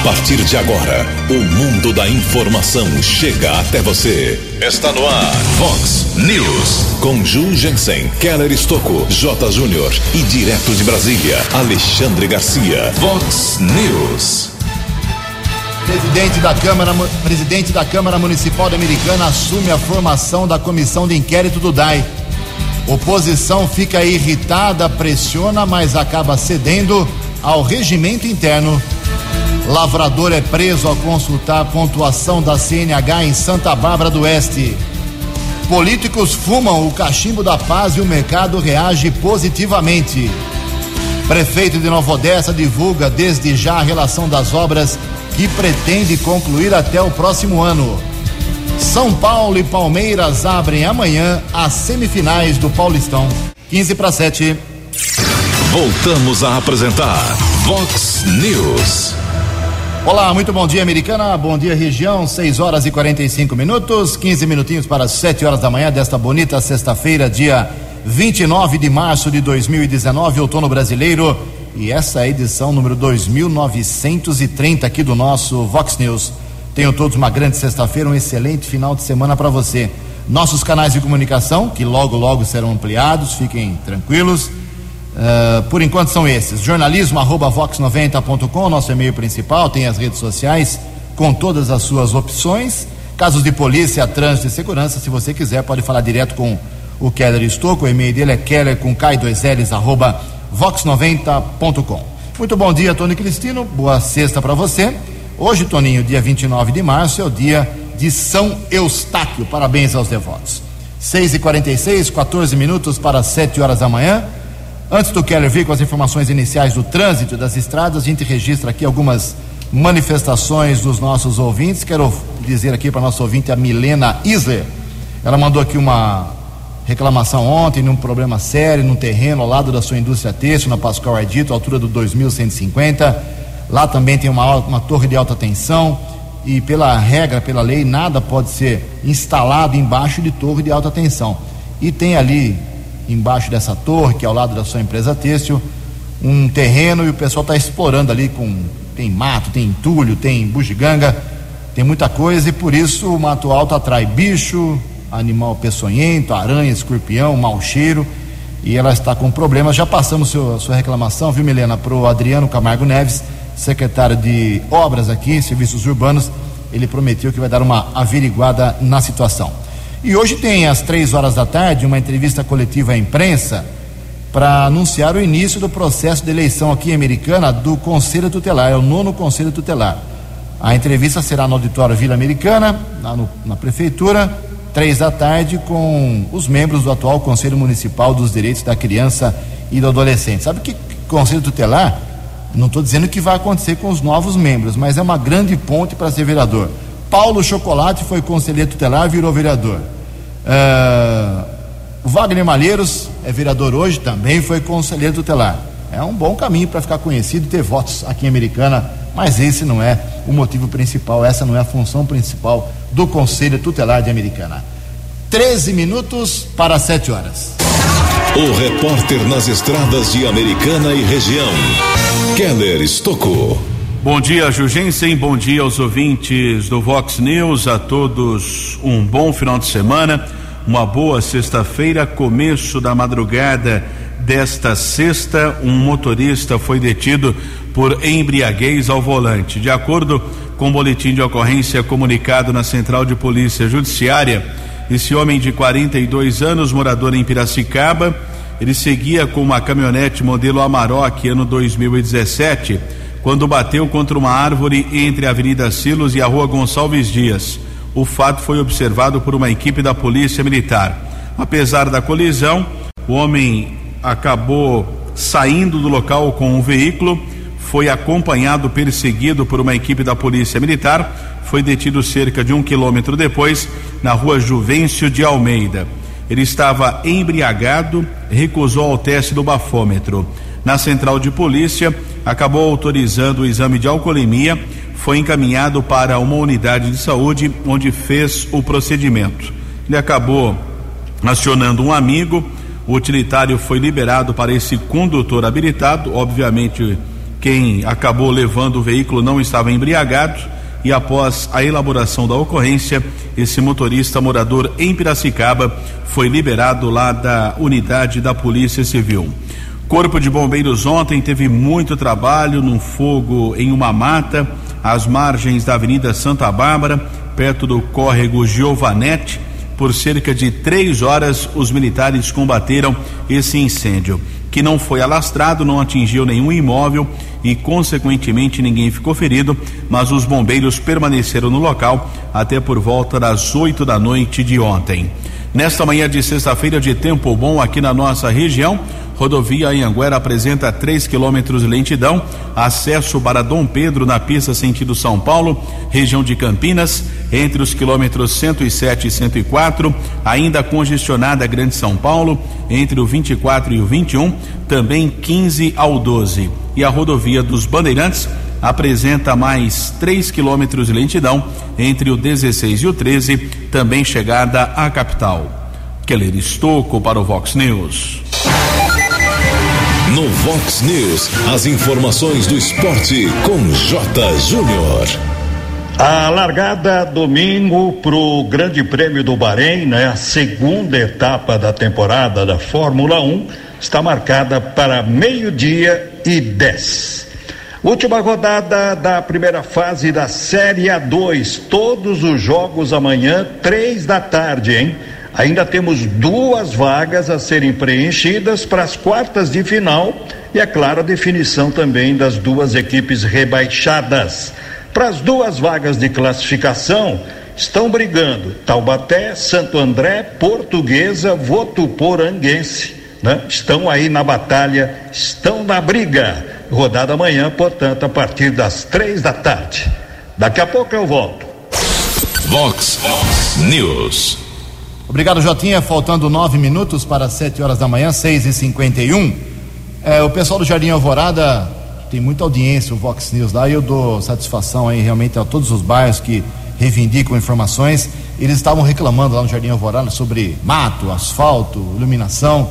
A partir de agora, o mundo da informação chega até você. Está no ar, Fox News. Com Ju Jensen, Keller Estocco, J. Júnior e direto de Brasília, Alexandre Garcia. Fox News. Presidente da Câmara, presidente da Câmara Municipal da Americana assume a formação da comissão de inquérito do DAI. Oposição fica irritada, pressiona, mas acaba cedendo ao regimento interno. Lavrador é preso ao consultar a pontuação da CNH em Santa Bárbara do Oeste. Políticos fumam o cachimbo da paz e o mercado reage positivamente. Prefeito de Nova Odessa divulga desde já a relação das obras que pretende concluir até o próximo ano. São Paulo e Palmeiras abrem amanhã as semifinais do Paulistão. 15 para 7. Voltamos a apresentar Vox News. Olá, muito bom dia, americana. Bom dia, região. 6 horas e 45 minutos, 15 minutinhos para 7 horas da manhã desta bonita sexta-feira, dia 29 de março de 2019, outono brasileiro. E essa é a edição número 2930 aqui do nosso Vox News. Tenham todos uma grande sexta-feira, um excelente final de semana para você. Nossos canais de comunicação, que logo, logo serão ampliados, fiquem tranquilos. Uh, por enquanto são esses: jornalismo@vox90.com, nosso e-mail principal, tem as redes sociais com todas as suas opções. Casos de polícia, trânsito e segurança, se você quiser, pode falar direto com o Keller Estouco. O e-mail dele é keller com k2ls arroba vox90.com. Muito bom dia, Tony Cristino. Boa sexta para você. Hoje, Toninho, dia 29 de março, é o dia de São Eustáquio. Parabéns aos devotos. 6 e 46 14 minutos para 7 horas da manhã. Antes do Keller vir com as informações iniciais do trânsito das estradas, a gente registra aqui algumas manifestações dos nossos ouvintes. Quero dizer aqui para nosso ouvinte, a Milena Isler. Ela mandou aqui uma reclamação ontem num problema sério, num terreno ao lado da sua indústria têxtil, na Pascoal Ardito, altura do 2150 Lá também tem uma, uma torre de alta tensão e pela regra, pela lei, nada pode ser instalado embaixo de torre de alta tensão. E tem ali embaixo dessa torre, que é ao lado da sua empresa têxtil, um terreno e o pessoal está explorando ali com tem mato, tem entulho, tem bugiganga, tem muita coisa e por isso o mato alto atrai bicho, animal peçonhento, aranha, escorpião, mau cheiro e ela está com problemas. Já passamos seu, sua reclamação, viu, Milena, para o Adriano Camargo Neves secretário de Obras aqui, Serviços Urbanos, ele prometeu que vai dar uma averiguada na situação. E hoje tem, às três horas da tarde, uma entrevista coletiva à imprensa para anunciar o início do processo de eleição aqui Americana do Conselho Tutelar, é o nono Conselho Tutelar. A entrevista será no auditório Vila Americana, lá no, na Prefeitura, três da tarde, com os membros do atual Conselho Municipal dos Direitos da Criança e do Adolescente. Sabe que Conselho Tutelar não estou dizendo que vai acontecer com os novos membros, mas é uma grande ponte para ser vereador. Paulo Chocolate foi conselheiro tutelar, virou vereador. Uh, Wagner Malheiros é vereador hoje, também foi conselheiro tutelar. É um bom caminho para ficar conhecido e ter votos aqui em Americana, mas esse não é o motivo principal, essa não é a função principal do Conselho Tutelar de Americana. 13 minutos para 7 horas. O repórter nas estradas de Americana e região, Keller Estocou. Bom dia, Jugensen. Bom dia aos ouvintes do Vox News. A todos um bom final de semana. Uma boa sexta-feira, começo da madrugada desta sexta. Um motorista foi detido por embriaguez ao volante. De acordo com o boletim de ocorrência comunicado na Central de Polícia Judiciária, esse homem de 42 anos, morador em Piracicaba, ele seguia com uma caminhonete modelo Amarok ano 2017, quando bateu contra uma árvore entre a Avenida Silos e a Rua Gonçalves Dias. O fato foi observado por uma equipe da Polícia Militar. Apesar da colisão, o homem acabou saindo do local com um veículo, foi acompanhado, perseguido por uma equipe da Polícia Militar foi detido cerca de um quilômetro depois, na rua Juvencio de Almeida. Ele estava embriagado, recusou ao teste do bafômetro. Na central de polícia, acabou autorizando o exame de alcoolemia, foi encaminhado para uma unidade de saúde, onde fez o procedimento. Ele acabou acionando um amigo, o utilitário foi liberado para esse condutor habilitado, obviamente Quem acabou levando o veículo não estava embriagado e após a elaboração da ocorrência, esse motorista morador em Piracicaba foi liberado lá da unidade da Polícia Civil. Corpo de Bombeiros ontem teve muito trabalho num fogo em uma mata às margens da Avenida Santa Bárbara, perto do córrego Giovanetti. Por cerca de três horas, os militares combateram esse incêndio que não foi alastrado, não atingiu nenhum imóvel e, consequentemente, ninguém ficou ferido, mas os bombeiros permaneceram no local até por volta das 8 da noite de ontem. Nesta manhã de sexta-feira de tempo bom aqui na nossa região, Rodovia Anhanguera apresenta 3 quilômetros de lentidão. Acesso para Dom Pedro na pista sentido São Paulo, região de Campinas, entre os quilômetros 107 e 104. Ainda congestionada Grande São Paulo, entre o 24 e o 21. Também 15 ao 12. E a rodovia dos Bandeirantes apresenta mais 3 quilômetros de lentidão entre o 16 e o 13, também chegada à capital. Keller Estocco para o Vox News. Vox News, as informações do esporte com J. Júnior. A largada domingo para o Grande Prêmio do Bahrein, né, a segunda etapa da temporada da Fórmula 1, está marcada para meio-dia e 10. Última rodada da primeira fase da Série A2. Todos os jogos amanhã, três da tarde, hein? Ainda temos duas vagas a serem preenchidas para as quartas de final e, é claro, a definição também das duas equipes rebaixadas. Para as duas vagas de classificação, estão brigando Taubaté, Santo André, Portuguesa, Votuporanguense. Né? Estão aí na batalha, estão na briga. Rodada amanhã, portanto, a partir das três da tarde. Daqui a pouco eu volto. Vox News. Obrigado, Jotinha. Faltando nove minutos para sete horas da manhã, seis e cinquenta e um. É, o pessoal do Jardim Alvorada tem muita audiência, o Vox News lá, e eu dou satisfação aí realmente a todos os bairros que reivindicam informações. Eles estavam reclamando lá no Jardim Alvorada sobre mato, asfalto, iluminação.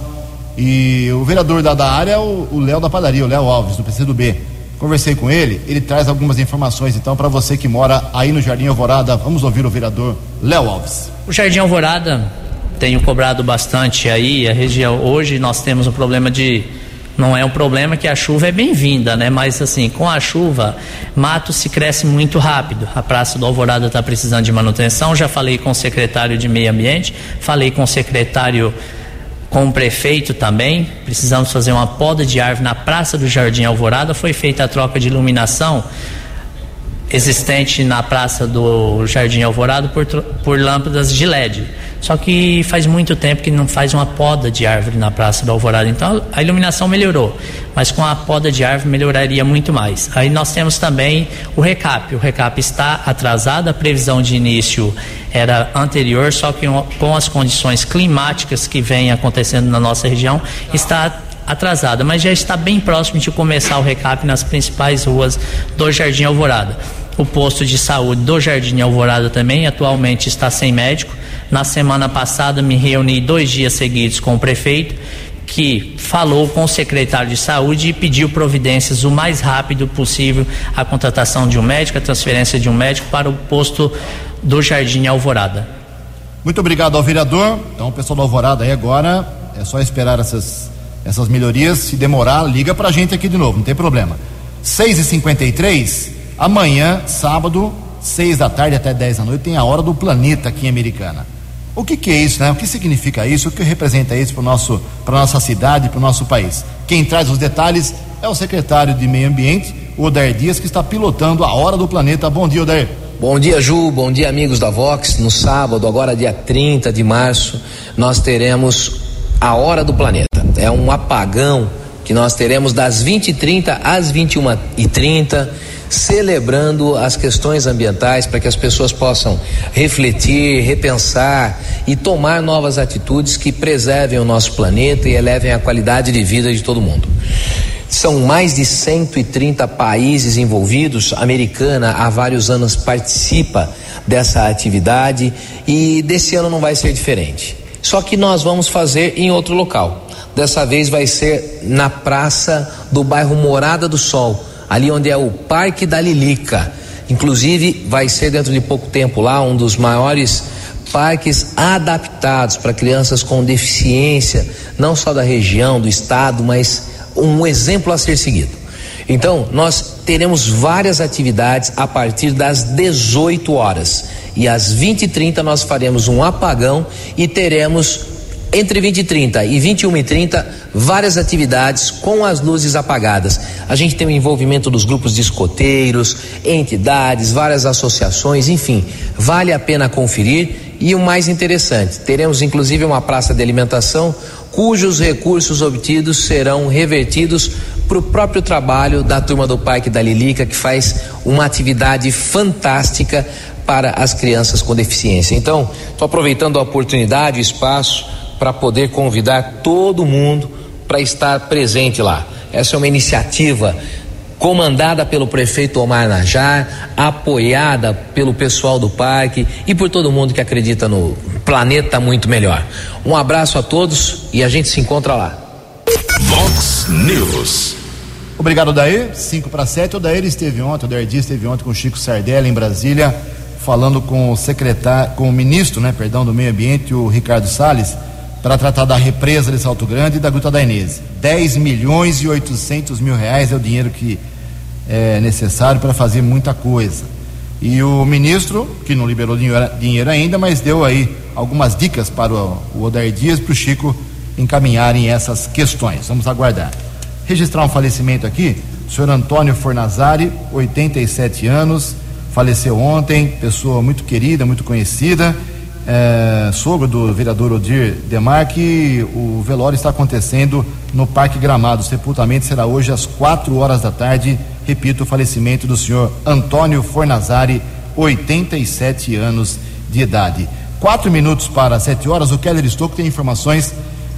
E o vereador da, da área é o Léo da padaria, o Léo Alves, do PCdoB. Conversei com ele, ele traz algumas informações então para você que mora aí no Jardim Alvorada. Vamos ouvir o vereador Léo Alves. O Jardim Alvorada tenho cobrado bastante aí a região. Hoje nós temos um problema de não é um problema que a chuva é bem-vinda, né? Mas assim, com a chuva, mato se cresce muito rápido. A Praça do Alvorada está precisando de manutenção. Já falei com o secretário de Meio Ambiente, falei com o secretário com o prefeito também, precisamos fazer uma poda de árvore na Praça do Jardim Alvorada, foi feita a troca de iluminação existente na Praça do Jardim Alvorada por, por lâmpadas de LED. Só que faz muito tempo que não faz uma poda de árvore na Praça do Alvorada. Então a iluminação melhorou, mas com a poda de árvore melhoraria muito mais. Aí nós temos também o recap. O recap está atrasado, a previsão de início era anterior, só que com as condições climáticas que vêm acontecendo na nossa região, está atrasada, mas já está bem próximo de começar o recap nas principais ruas do Jardim Alvorada. O posto de saúde do Jardim Alvorada também atualmente está sem médico. Na semana passada me reuni dois dias seguidos com o prefeito que falou com o secretário de saúde e pediu providências o mais rápido possível a contratação de um médico, a transferência de um médico para o posto do Jardim Alvorada. Muito obrigado ao vereador. Então, o pessoal do Alvorada aí agora é só esperar essas, essas melhorias. Se demorar, liga pra gente aqui de novo, não tem problema. 6h53, amanhã, sábado, 6 da tarde até 10 da noite, tem a hora do planeta aqui em Americana. O que, que, é isso, né? O que significa isso? O que representa isso para para nossa cidade, para o nosso país? Quem traz os detalhes é o secretário de Meio Ambiente, Odair Dias, que está pilotando a Hora do Planeta. Bom dia, Odair. Bom dia, Ju. Bom dia, amigos da Vox. No sábado, agora dia 30 de março, nós teremos a Hora do Planeta. É um apagão que nós teremos das 20h30 às 21h30 celebrando as questões ambientais para que as pessoas possam refletir, repensar e tomar novas atitudes que preservem o nosso planeta e elevem a qualidade de vida de todo mundo. São mais de 130 países envolvidos. A americana há vários anos participa dessa atividade e desse ano não vai ser diferente. Só que nós vamos fazer em outro local. Dessa vez vai ser na praça do bairro Morada do Sol, ali onde é o Parque da Lilica. Inclusive, vai ser dentro de pouco tempo lá um dos maiores parques adaptados para crianças com deficiência, não só da região, do estado, mas um exemplo a ser seguido. Então, nós teremos várias atividades a partir das 18 horas. E às 20 e 30 nós faremos um apagão e teremos entre 20 e 30 e 21 e 30 várias atividades com as luzes apagadas. A gente tem o envolvimento dos grupos de escoteiros, entidades, várias associações, enfim, vale a pena conferir. E o mais interessante, teremos inclusive uma praça de alimentação cujos recursos obtidos serão revertidos para o próprio trabalho da turma do Parque da Lilica, que faz uma atividade fantástica para as crianças com deficiência. Então, estou aproveitando a oportunidade, o espaço, para poder convidar todo mundo para estar presente lá. Essa é uma iniciativa comandada pelo prefeito Omar Najar, apoiada pelo pessoal do parque e por todo mundo que acredita no planeta muito melhor. Um abraço a todos e a gente se encontra lá. Vox News. Obrigado, Daí. 5 para 7. O Daí esteve ontem, o Daí esteve ontem com o Chico Sardelli em Brasília, falando com o secretário, com o ministro, né, perdão, do Meio Ambiente, o Ricardo Salles, para tratar da represa de Salto Grande e da Gruta da Inês. 10 milhões e 800 mil reais é o dinheiro que é necessário para fazer muita coisa. E o ministro, que não liberou dinheiro, ainda, mas deu aí algumas dicas para o Odair Dias para o Chico encaminharem essas questões. Vamos aguardar. Registrar um falecimento aqui, o senhor Antônio Fornazari, 87 anos, faleceu ontem, pessoa muito querida, muito conhecida, é, sogro do vereador Odir Demarque, o velório está acontecendo no Parque Gramado. O sepultamento será hoje às quatro horas da tarde. Repito, o falecimento do senhor Antônio Fornazari, 87 anos de idade. Quatro minutos para sete horas, o Keller Estouco tem informações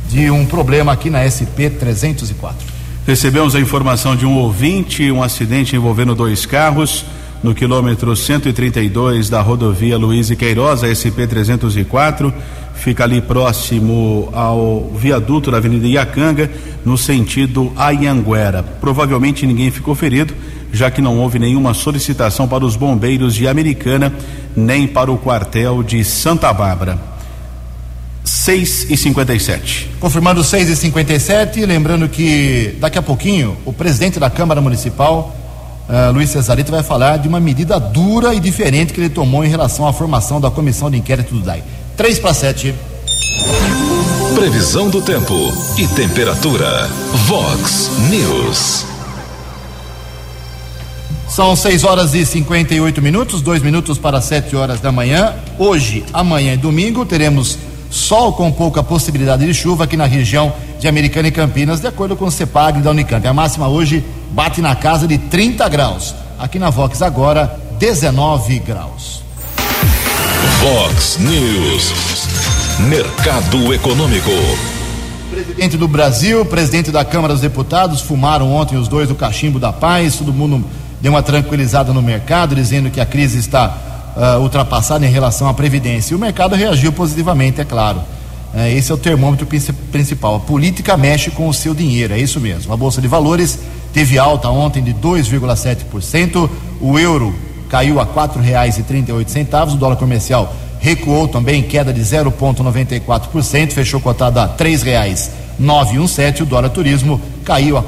de um problema aqui na SP 304. Recebemos a informação de um ouvinte, um acidente envolvendo dois carros no quilômetro 132 da rodovia Luiz e Queiroz, SP 304, fica ali próximo ao viaduto da Avenida Iacanga, no sentido Ayanguera. Provavelmente ninguém ficou ferido, já que não houve nenhuma solicitação para os bombeiros de Americana, nem para o quartel de Santa Bárbara. 6 e 57. Confirmando 6 e 57, lembrando que daqui a pouquinho o presidente da Câmara Municipal uh, Luiz Cesarito vai falar de uma medida dura e diferente que ele tomou em relação à formação da comissão de inquérito do DAI. 3 para 7. Previsão do tempo e temperatura. Vox News. São 6 horas e 58 minutos, dois minutos para 7 horas da manhã. Hoje, amanhã e domingo teremos sol com pouca possibilidade de chuva aqui na região de Americana e Campinas, de acordo com o CEPAG da Unicamp. A máxima hoje bate na casa de 30 graus. Aqui na Vox agora 19 graus. Vox News. Mercado Econômico. Presidente do Brasil, presidente da Câmara dos Deputados fumaram ontem os dois do cachimbo da paz. Todo mundo deu uma tranquilizada no mercado, dizendo que a crise está uh, ultrapassada em relação à previdência. E o mercado reagiu positivamente, é claro. Uh, esse é o termômetro principal. A política mexe com o seu dinheiro, é isso mesmo. A bolsa de valores teve alta ontem de 2,7%. O euro caiu a oito centavos. O dólar comercial recuou também, queda de 0,94%, fechou cotado a um sete. O dólar turismo caiu a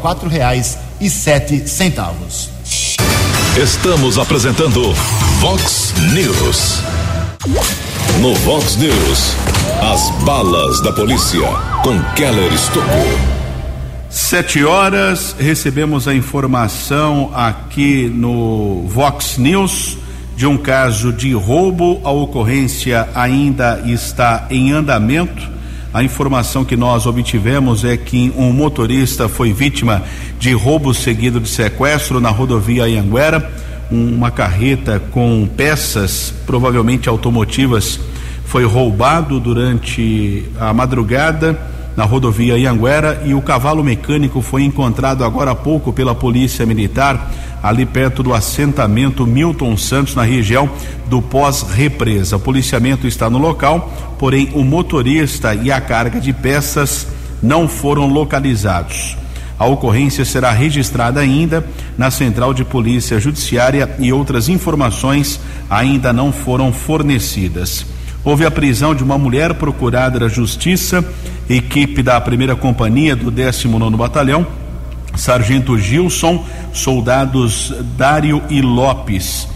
sete centavos. Estamos apresentando Vox News. No Vox News, as balas da polícia com Keller Estocou. Sete horas, recebemos a informação aqui no Vox News de um caso de roubo. A ocorrência ainda está em andamento. A informação que nós obtivemos é que um motorista foi vítima de roubo seguido de sequestro na rodovia Anhanguera. Uma carreta com peças, provavelmente automotivas, foi roubado durante a madrugada na rodovia Ianguera e o cavalo mecânico foi encontrado agora há pouco pela Polícia Militar ali perto do assentamento Milton Santos na região do pós-represa. O policiamento está no local, porém o motorista e a carga de peças não foram localizados. A ocorrência será registrada ainda na Central de Polícia Judiciária e outras informações ainda não foram fornecidas. Houve a prisão de uma mulher procurada da Justiça, equipe da primeira companhia do 19 Batalhão, Sargento Gilson, soldados Dário e Lopes.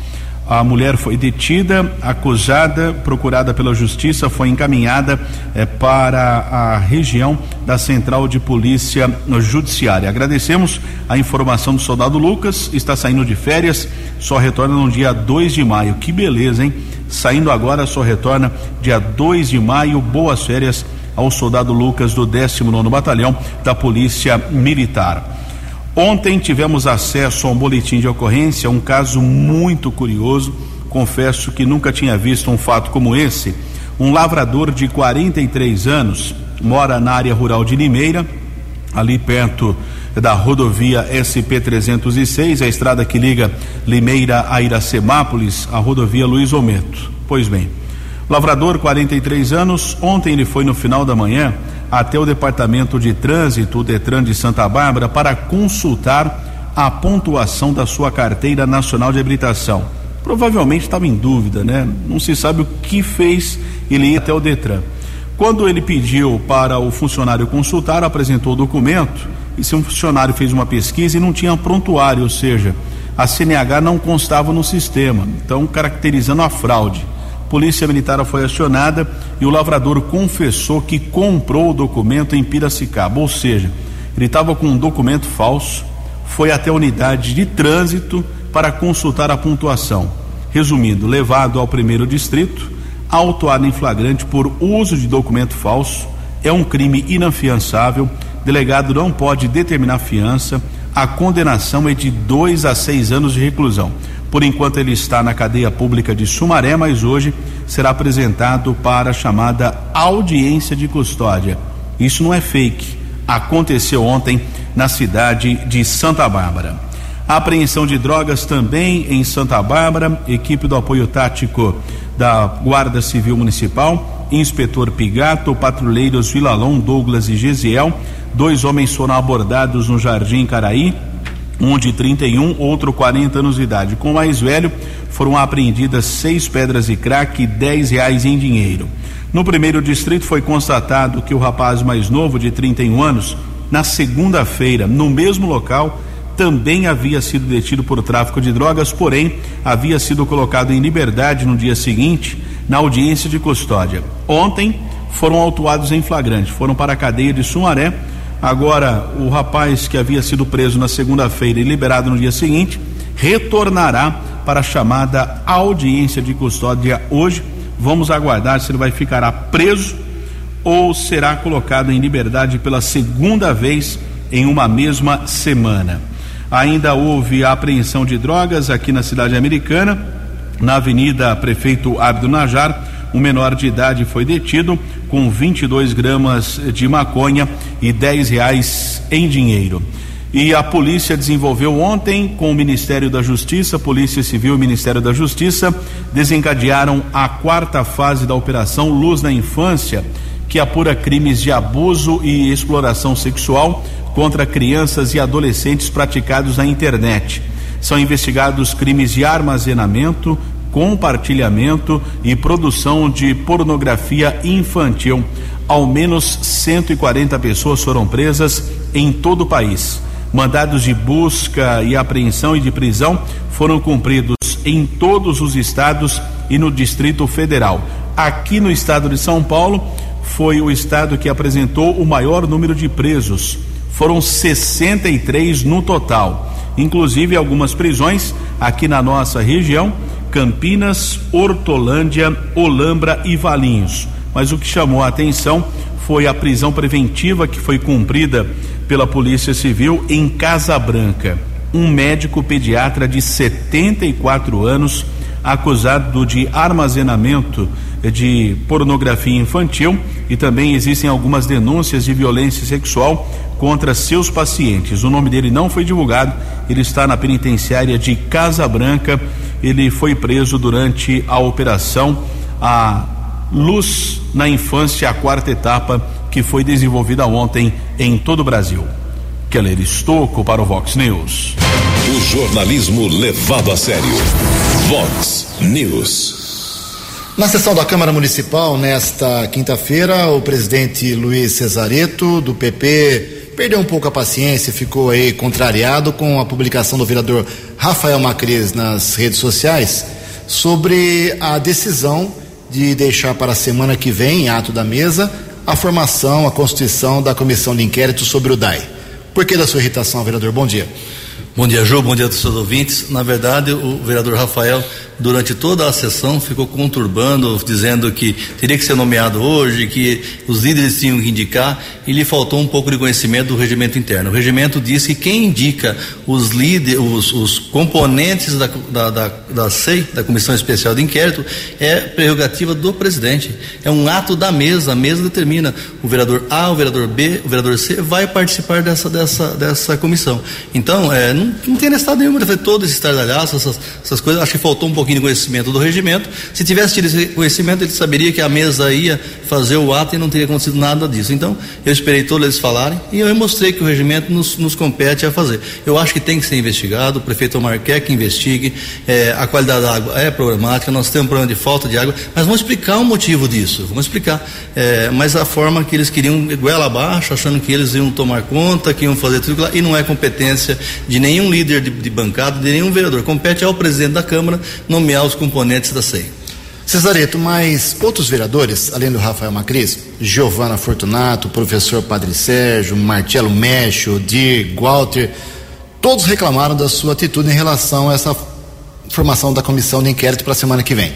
A mulher foi detida, acusada, procurada pela justiça, foi encaminhada eh, para a região da Central de Polícia Judiciária. Agradecemos a informação do soldado Lucas, está saindo de férias, só retorna no dia 2 de maio. Que beleza, hein? Saindo agora, só retorna dia 2 de maio. Boas férias ao soldado Lucas do 19 Batalhão da Polícia Militar. Ontem tivemos acesso a um boletim de ocorrência, um caso muito curioso. Confesso que nunca tinha visto um fato como esse. Um lavrador de 43 anos mora na área rural de Limeira, ali perto da rodovia SP-306, a estrada que liga Limeira a Iracemápolis, a rodovia Luiz Ometo. Pois bem, lavrador, 43 anos, ontem ele foi no final da manhã até o Departamento de Trânsito, Detran de Santa Bárbara, para consultar a pontuação da sua carteira nacional de habilitação. Provavelmente estava em dúvida, né? Não se sabe o que fez ele ir até o Detran. Quando ele pediu para o funcionário consultar, apresentou o documento e se um funcionário fez uma pesquisa e não tinha prontuário, ou seja, a CNH não constava no sistema, então caracterizando a fraude. Polícia Militar foi acionada e o lavrador confessou que comprou o documento em Piracicaba, ou seja, ele estava com um documento falso, foi até a unidade de trânsito para consultar a pontuação. Resumindo, levado ao primeiro distrito, autuado em flagrante por uso de documento falso, é um crime inafiançável, delegado não pode determinar fiança, a condenação é de dois a seis anos de reclusão. Por enquanto ele está na cadeia pública de Sumaré, mas hoje será apresentado para a chamada audiência de custódia. Isso não é fake. Aconteceu ontem na cidade de Santa Bárbara. A apreensão de drogas também em Santa Bárbara, equipe do apoio tático da Guarda Civil Municipal, inspetor Pigato, patrulheiros Vilalão, Douglas e Gesiel. Dois homens foram abordados no Jardim Caraí um de 31, outro 40 anos de idade. Com o mais velho, foram apreendidas seis pedras de crack e 10 reais em dinheiro. No primeiro distrito foi constatado que o rapaz mais novo, de 31 anos, na segunda-feira, no mesmo local, também havia sido detido por tráfico de drogas, porém havia sido colocado em liberdade no dia seguinte, na audiência de custódia. Ontem foram autuados em flagrante, foram para a cadeia de Sumaré Agora, o rapaz que havia sido preso na segunda-feira e liberado no dia seguinte retornará para a chamada audiência de custódia hoje. Vamos aguardar se ele vai ficar preso ou será colocado em liberdade pela segunda vez em uma mesma semana. Ainda houve a apreensão de drogas aqui na cidade americana, na Avenida Prefeito Abdo Najar um menor de idade foi detido com 22 gramas de maconha e 10 reais em dinheiro. E a polícia desenvolveu ontem, com o Ministério da Justiça, Polícia Civil e Ministério da Justiça, desencadearam a quarta fase da Operação Luz na Infância, que apura crimes de abuso e exploração sexual contra crianças e adolescentes praticados na internet. São investigados crimes de armazenamento, compartilhamento e produção de pornografia infantil. Ao menos 140 pessoas foram presas em todo o país. Mandados de busca e apreensão e de prisão foram cumpridos em todos os estados e no Distrito Federal. Aqui no estado de São Paulo, foi o estado que apresentou o maior número de presos. Foram 63 no total. Inclusive algumas prisões aqui na nossa região Campinas, Hortolândia, Olambra e Valinhos. Mas o que chamou a atenção foi a prisão preventiva que foi cumprida pela Polícia Civil em Casa Branca. Um médico pediatra de 74 anos, acusado de armazenamento de pornografia infantil e também existem algumas denúncias de violência sexual contra seus pacientes. O nome dele não foi divulgado, ele está na penitenciária de Casa Branca ele foi preso durante a operação A Luz na Infância, a quarta etapa que foi desenvolvida ontem em todo o Brasil. Keller Estocco para o Vox News. O jornalismo levado a sério. Vox News. Na sessão da Câmara Municipal, nesta quinta-feira, o presidente Luiz Cesareto, do PP, perdeu um pouco a paciência, ficou aí contrariado com a publicação do vereador Rafael Macris nas redes sociais sobre a decisão de deixar para a semana que vem, em ato da mesa, a formação, a constituição da comissão de inquérito sobre o DAI. Por que da sua irritação, vereador? Bom dia. Bom dia, Ju. Bom dia a todos os ouvintes. Na verdade, o vereador Rafael durante toda a sessão ficou conturbando, dizendo que teria que ser nomeado hoje, que os líderes tinham que indicar, e lhe faltou um pouco de conhecimento do regimento interno. O regimento diz que quem indica os líderes, os, os componentes da, da, da, da SEI, da Comissão Especial de Inquérito, é prerrogativa do presidente. É um ato da mesa, a mesa determina o vereador A, o vereador B, o vereador C vai participar dessa, dessa, dessa comissão. Então, é, não, não tem necessidade nenhuma de fazer todo esse estardalhaço, essas, essas coisas, acho que faltou um pouquinho de conhecimento do regimento. Se tivesse tido esse conhecimento, ele saberia que a mesa ia fazer o ato e não teria acontecido nada disso. Então, eu esperei todos eles falarem e eu mostrei que o regimento nos, nos compete a fazer. Eu acho que tem que ser investigado, o prefeito Omar quer que investigue, é, a qualidade da água é problemática, nós temos um problema de falta de água, mas vamos explicar o motivo disso, vamos explicar. É, mas a forma que eles queriam, goela abaixo, achando que eles iam tomar conta, que iam fazer tudo lá, e não é competência de nenhum líder de, de bancada, de nenhum vereador. Compete ao presidente da Câmara nomear os componentes da SEI. Cesareto, mas outros vereadores, além do Rafael Macris, Giovana Fortunato, professor Padre Sérgio, Marcelo Mecho, Dir, Walter, todos reclamaram da sua atitude em relação a essa formação da comissão de inquérito para a semana que vem.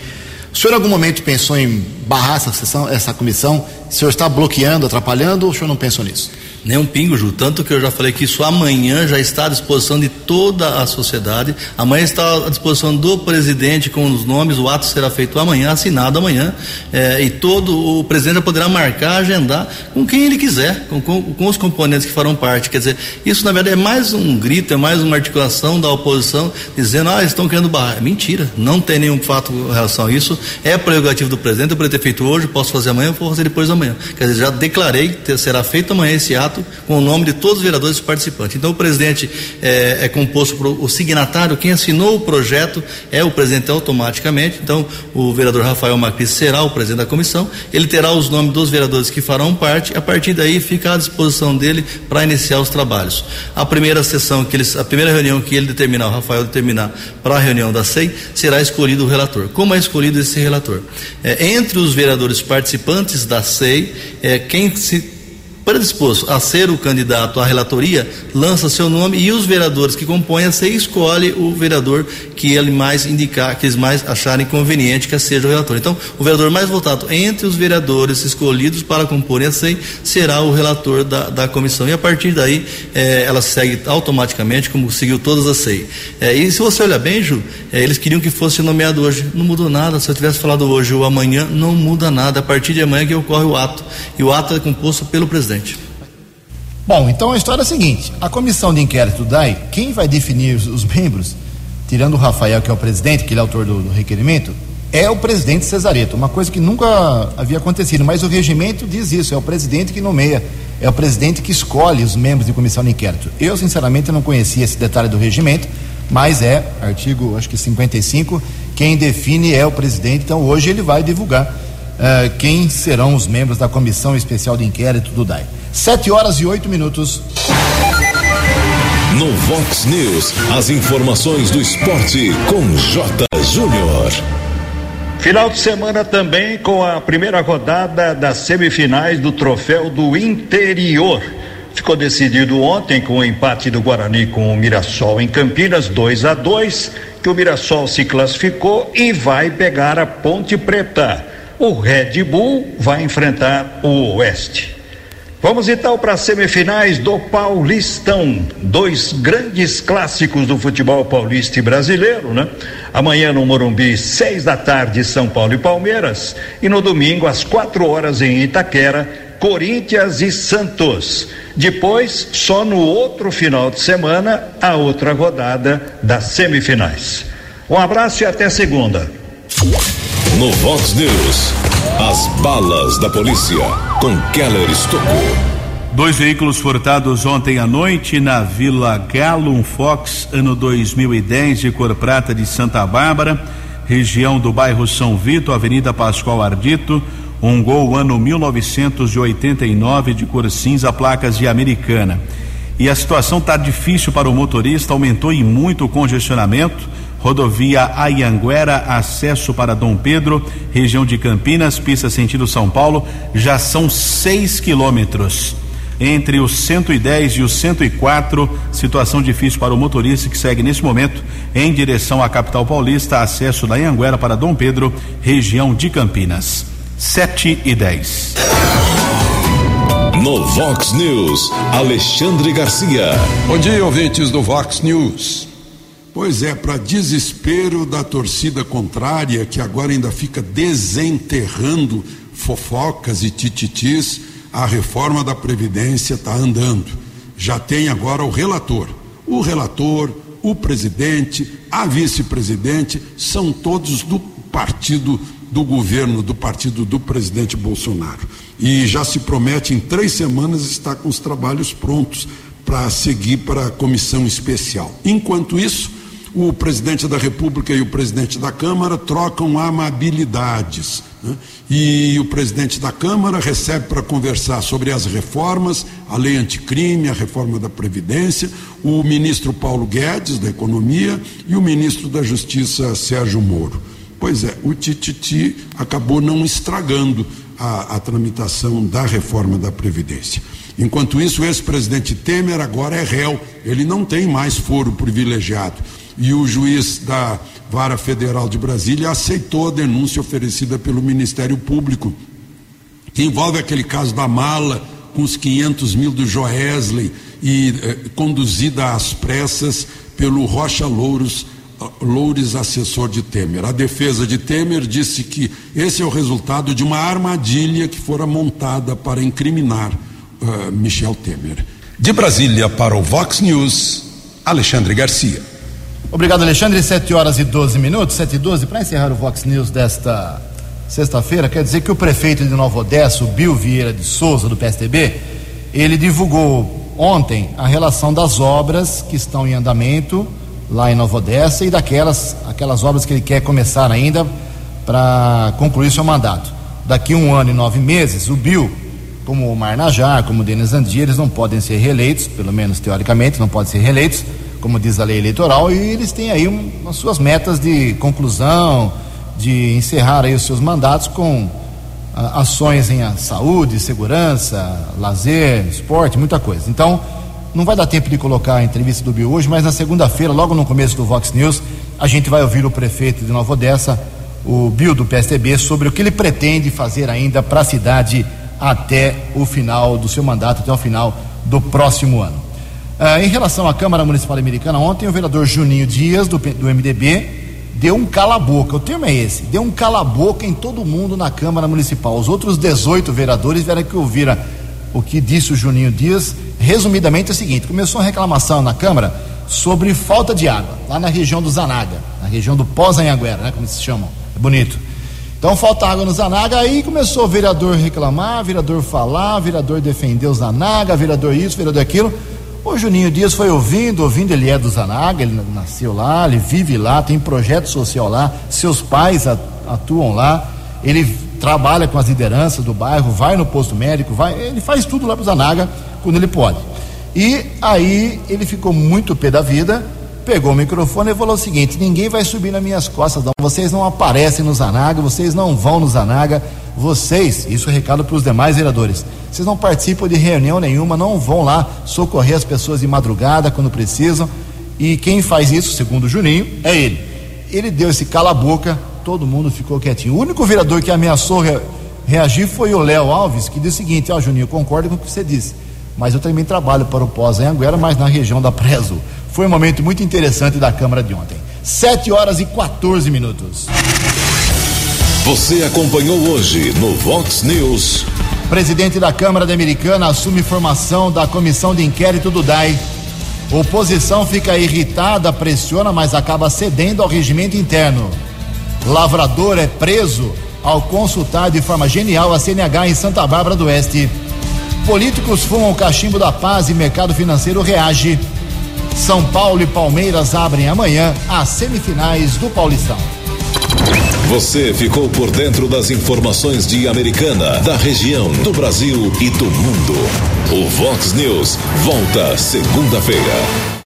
O senhor em algum momento pensou em barrar essa sessão, essa comissão? O senhor está bloqueando, atrapalhando ou o senhor não pensou nisso? Nem um pingo, Ju. Tanto que eu já falei que isso amanhã já está à disposição de toda a sociedade. Amanhã está à disposição do presidente com os nomes. O ato será feito amanhã, assinado amanhã. É, e todo o presidente poderá marcar, agendar com quem ele quiser, com, com, com, os componentes que farão parte. Quer dizer, isso na verdade é mais um grito, é mais uma articulação da oposição dizendo, ah, estão querendo barrar. Mentira. Não tem nenhum fato em relação a isso. É prerrogativo do presidente. Eu poderia ter feito hoje, posso fazer amanhã, vou fazer depois da manhã. Quer dizer, já declarei que será feito amanhã esse ato com o nome de todos os vereadores participantes. Então, o presidente é, é composto por o signatário, quem assinou o projeto é o presidente automaticamente. Então, o vereador Rafael Macris será o presidente da comissão. Ele terá os nomes dos vereadores que farão parte. A partir daí, fica à disposição dele para iniciar os trabalhos. A primeira sessão que eles, a primeira reunião que ele determinar, o Rafael determinar para a reunião da SEI, será escolhido o relator. Como é escolhido esse relator? É, entre os vereadores participantes da SEI, é, quem se predisposto a ser o candidato à relatoria, lança seu nome e os vereadores que compõem a SEI escolhe o vereador que ele mais indicar, que eles mais acharem conveniente que seja o relator. Então, o vereador mais votado entre os vereadores escolhidos para compor a SEI será o relator da, da comissão. E a partir daí, eh, ela segue automaticamente, como seguiu todas as SEI. Eh, e se você olhar bem, Ju, eh, eles queriam que fosse nomeado hoje. Não mudou nada. Se eu tivesse falado hoje ou amanhã, não muda nada. A partir de amanhã que ocorre o ato. E o ato é composto pelo presidente Bom, então a história é a seguinte: a comissão de inquérito DAI, quem vai definir os, os membros, tirando o Rafael, que é o presidente, que ele é autor do, do requerimento, é o presidente Cesareto, uma coisa que nunca havia acontecido, mas o regimento diz isso: é o presidente que nomeia, é o presidente que escolhe os membros de comissão de inquérito. Eu, sinceramente, não conhecia esse detalhe do regimento, mas é, artigo acho que 55, quem define é o presidente, então hoje ele vai divulgar uh, quem serão os membros da Comissão Especial de Inquérito do DAI. Sete horas e oito minutos. No Vox News, as informações do esporte com J. Júnior. Final de semana também com a primeira rodada das semifinais do Troféu do Interior. Ficou decidido ontem com o empate do Guarani com o Mirassol em Campinas, 2 a 2 que o Mirassol se classificou e vai pegar a Ponte Preta o Red Bull vai enfrentar o Oeste. Vamos então para as semifinais do Paulistão. Dois grandes clássicos do futebol paulista e brasileiro, né? Amanhã no Morumbi, seis da tarde, São Paulo e Palmeiras. E no domingo, às quatro horas em Itaquera, Corinthians e Santos. Depois, só no outro final de semana, a outra rodada das semifinais. Um abraço e até segunda. No Vox News, as balas da polícia com Keller Estocou. Dois veículos furtados ontem à noite na Vila Galo, um Fox ano 2010 de cor prata de Santa Bárbara, região do bairro São Vito, Avenida Pascoal Ardito, um Gol ano 1989 de cor cinza, placas de Americana. E a situação está difícil para o motorista, aumentou e muito o congestionamento. Rodovia Ayanguera, acesso para Dom Pedro, região de Campinas, pista sentido São Paulo, já são seis quilômetros entre os 110 e os 104. Situação difícil para o motorista que segue nesse momento em direção à capital paulista, acesso da Anhanguera para Dom Pedro, região de Campinas. 7 e 10. No Vox News, Alexandre Garcia. Bom dia, ouvintes do Vox News. Pois é, para desespero da torcida contrária, que agora ainda fica desenterrando fofocas e tititis, a reforma da Previdência está andando. Já tem agora o relator. O relator, o presidente, a vice-presidente, são todos do partido do governo, do partido do presidente Bolsonaro. E já se promete em três semanas estar com os trabalhos prontos para seguir para a comissão especial. Enquanto isso, o presidente da República e o presidente da Câmara trocam amabilidades. Né? E o presidente da Câmara recebe para conversar sobre as reformas, a lei anticrime, a reforma da Previdência, o ministro Paulo Guedes, da Economia, e o ministro da Justiça, Sérgio Moro. Pois é, o Tititi acabou não estragando a, a tramitação da reforma da Previdência. Enquanto isso, o ex-presidente Temer agora é réu, ele não tem mais foro privilegiado e o juiz da Vara Federal de Brasília aceitou a denúncia oferecida pelo Ministério Público, que envolve aquele caso da mala com os 500 mil do Joesley e eh, conduzida às pressas pelo Rocha Louros, Loures, assessor de Temer. A defesa de Temer disse que esse é o resultado de uma armadilha que fora montada para incriminar uh, Michel Temer. De Brasília para o Vox News, Alexandre Garcia. Obrigado, Alexandre. 7 horas e 12 minutos, 7 e 12. Para encerrar o Vox News desta sexta-feira, quer dizer que o prefeito de Nova Odessa, o Bill Vieira de Souza, do PSDB, ele divulgou ontem a relação das obras que estão em andamento lá em Nova Odessa e daquelas aquelas obras que ele quer começar ainda para concluir seu mandato. Daqui um ano e nove meses, o Bill, como o Marnajar, como o Denis Andir, eles não podem ser reeleitos, pelo menos teoricamente, não podem ser reeleitos como diz a lei eleitoral, e eles têm aí um, as suas metas de conclusão, de encerrar aí os seus mandatos com a, ações em a, saúde, segurança, lazer, esporte, muita coisa. Então, não vai dar tempo de colocar a entrevista do Bio hoje, mas na segunda-feira, logo no começo do Vox News, a gente vai ouvir o prefeito de Nova Odessa, o Bio do PSDB, sobre o que ele pretende fazer ainda para a cidade até o final do seu mandato, até o final do próximo ano. Ah, em relação à Câmara Municipal Americana, ontem o vereador Juninho Dias, do, do MDB, deu um cala-boca. O termo é esse: deu um cala-boca em todo mundo na Câmara Municipal. Os outros 18 vereadores tiveram que ouvir o que disse o Juninho Dias. Resumidamente é o seguinte: começou uma reclamação na Câmara sobre falta de água, lá na região do Zanaga, na região do Pós-Anhanguera, né, como se chamam. É bonito. Então falta água no Zanaga, aí começou o vereador reclamar, vereador falar, vereador defender o Zanaga, vereador isso, vereador aquilo. O Juninho Dias foi ouvindo, ouvindo, ele é do Zanaga, ele nasceu lá, ele vive lá, tem projeto social lá, seus pais atuam lá, ele trabalha com as lideranças do bairro, vai no posto médico, vai, ele faz tudo lá pro Zanaga quando ele pode. E aí ele ficou muito pé da vida, pegou o microfone e falou o seguinte: ninguém vai subir nas minhas costas, não. Vocês não aparecem no Zanaga, vocês não vão no Zanaga, vocês, isso é recado para os demais vereadores, vocês não participam de reunião nenhuma, não vão lá socorrer as pessoas de madrugada quando precisam. E quem faz isso, segundo o Juninho, é ele. Ele deu esse cala-boca, todo mundo ficou quietinho. O único vereador que ameaçou re reagir foi o Léo Alves, que disse o seguinte: Ó, oh, Juninho, concordo com o que você disse, mas eu também trabalho para o Pós-Anhanguera, mas na região da Preso. Foi um momento muito interessante da Câmara de ontem. 7 horas e 14 minutos. Você acompanhou hoje no Vox News. Presidente da Câmara da Americana assume formação da comissão de inquérito do DAI. Oposição fica irritada, pressiona, mas acaba cedendo ao regimento interno. Lavrador é preso ao consultar de forma genial a CNH em Santa Bárbara do Oeste. Políticos fumam o cachimbo da paz e mercado financeiro reage. São Paulo e Palmeiras abrem amanhã as semifinais do Paulistão. Você ficou por dentro das informações de Americana, da região, do Brasil e do mundo. O Vox News volta segunda-feira.